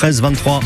13 23.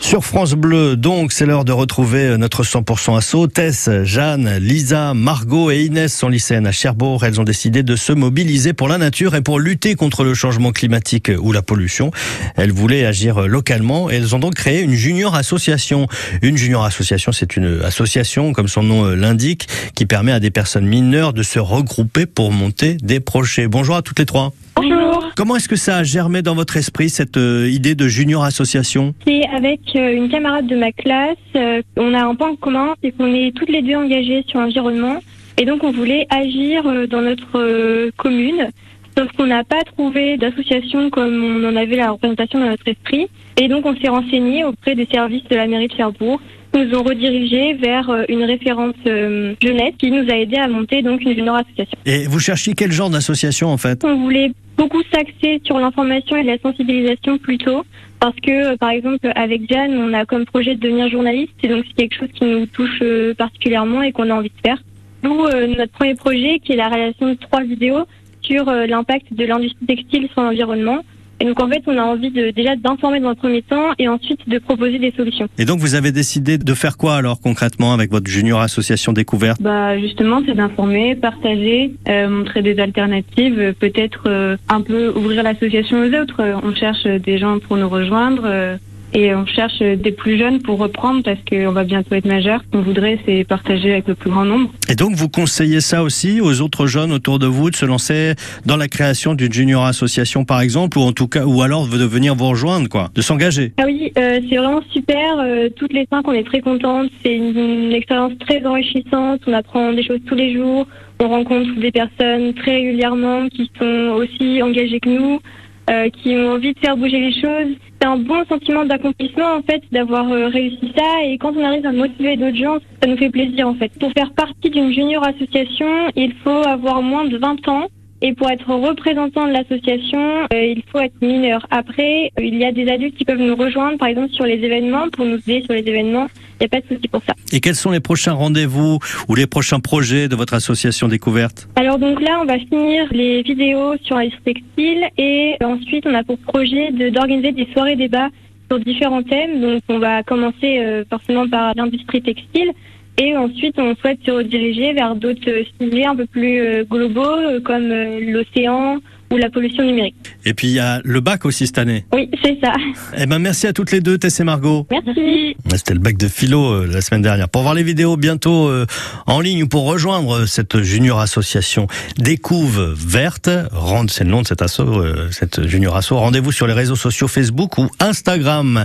Sur France Bleu, donc, c'est l'heure de retrouver notre 100% assaut. Tess, Jeanne, Lisa, Margot et Inès sont lycéennes à Cherbourg. Elles ont décidé de se mobiliser pour la nature et pour lutter contre le changement climatique ou la pollution. Elles voulaient agir localement et elles ont donc créé une junior association. Une junior association, c'est une association, comme son nom l'indique, qui permet à des personnes mineures de se regrouper pour monter des projets. Bonjour à toutes les trois. Bonjour. Comment est-ce que ça a germé dans votre esprit cette euh, idée de junior association? C'est avec euh, une camarade de ma classe. euh, on a un point commun, c'est qu'on est toutes les deux engagées sur l'environnement. Et donc on voulait agir dans notre commune. Sauf qu'on n'a pas trouvé d'association comme on en avait la représentation dans notre esprit. Et donc on s'est renseigné auprès des services de la mairie de Cherbourg. Ils nous ont redirigés vers une référente euh, jeunesse qui nous a aidé à monter donc une junior association. Et vous cherchiez quel genre d'association en fait? On voulait beaucoup s'axer sur l'information et la sensibilisation plutôt, parce que euh, par exemple avec Jeanne, on a comme projet de devenir journaliste, et donc c'est quelque chose qui nous touche euh, particulièrement et qu'on a envie de faire. D'où euh, notre premier projet qui est la réalisation de trois vidéos sur l'impact de l'industrie textile sur l'environnement. Et donc en fait, on a envie de, déjà d'informer dans un premier temps et ensuite de proposer des solutions. Et donc vous avez décidé de faire quoi alors concrètement avec votre junior association découverte? Bah justement, c'est d'informer, partager, euh, montrer des alternatives, euh, peut-être euh, un peu ouvrir l'association aux autres. Euh, On cherche des gens pour nous rejoindre euh, et on cherche des plus jeunes pour reprendre parce qu'on va bientôt être majeur. Ce qu'on voudrait, c'est partager avec le plus grand nombre. Et donc vous conseillez ça aussi aux autres jeunes autour de vous de se lancer dans la création d'une junior association par exemple ou en tout cas ou alors de venir vous rejoindre quoi, de s'engager? Ah oui, euh, c'est vraiment super. Euh, toutes les cinq, on est très contentes. C'est une, une expérience très enrichissante. On apprend des choses tous les jours. On rencontre des personnes très régulièrement qui sont aussi engagées que nous, euh, qui ont envie de faire bouger les choses. C'est un bon sentiment d'accomplissement en fait d'avoir euh, réussi ça. Et quand on arrive à motiver d'autres gens, ça nous fait plaisir en fait. Pour faire partie d'une junior association, il faut avoir moins de 20 ans. Et pour être représentant de l'association, euh, il faut être mineur. Après, euh, il y a des adultes qui peuvent nous rejoindre, par exemple sur les événements, pour nous aider sur les événements. Il n'y a pas de souci pour ça. Et quels sont les prochains rendez-vous ou les prochains projets de votre association découverte? Alors donc là, on va finir les vidéos sur l'industrie textile et ensuite on a pour projet de- d'organiser des soirées débats sur différents thèmes. Donc on va commencer euh, forcément par l'industrie textile et ensuite on souhaite se rediriger vers d'autres euh, sujets un peu plus euh, globaux euh, comme l'océan ou la pollution numérique. Et puis il y a le bac aussi cette année. Oui, c'est ça. Eh ben merci à toutes les deux Tess et Margot. Merci. C'était le bac de philo euh, la semaine dernière. Pour voir les vidéos bientôt euh, en ligne ou pour rejoindre cette junior association Découve Verte, c'est le nom de cette asso, euh, cette junior asso. Rendez-vous sur les réseaux sociaux Facebook ou Instagram.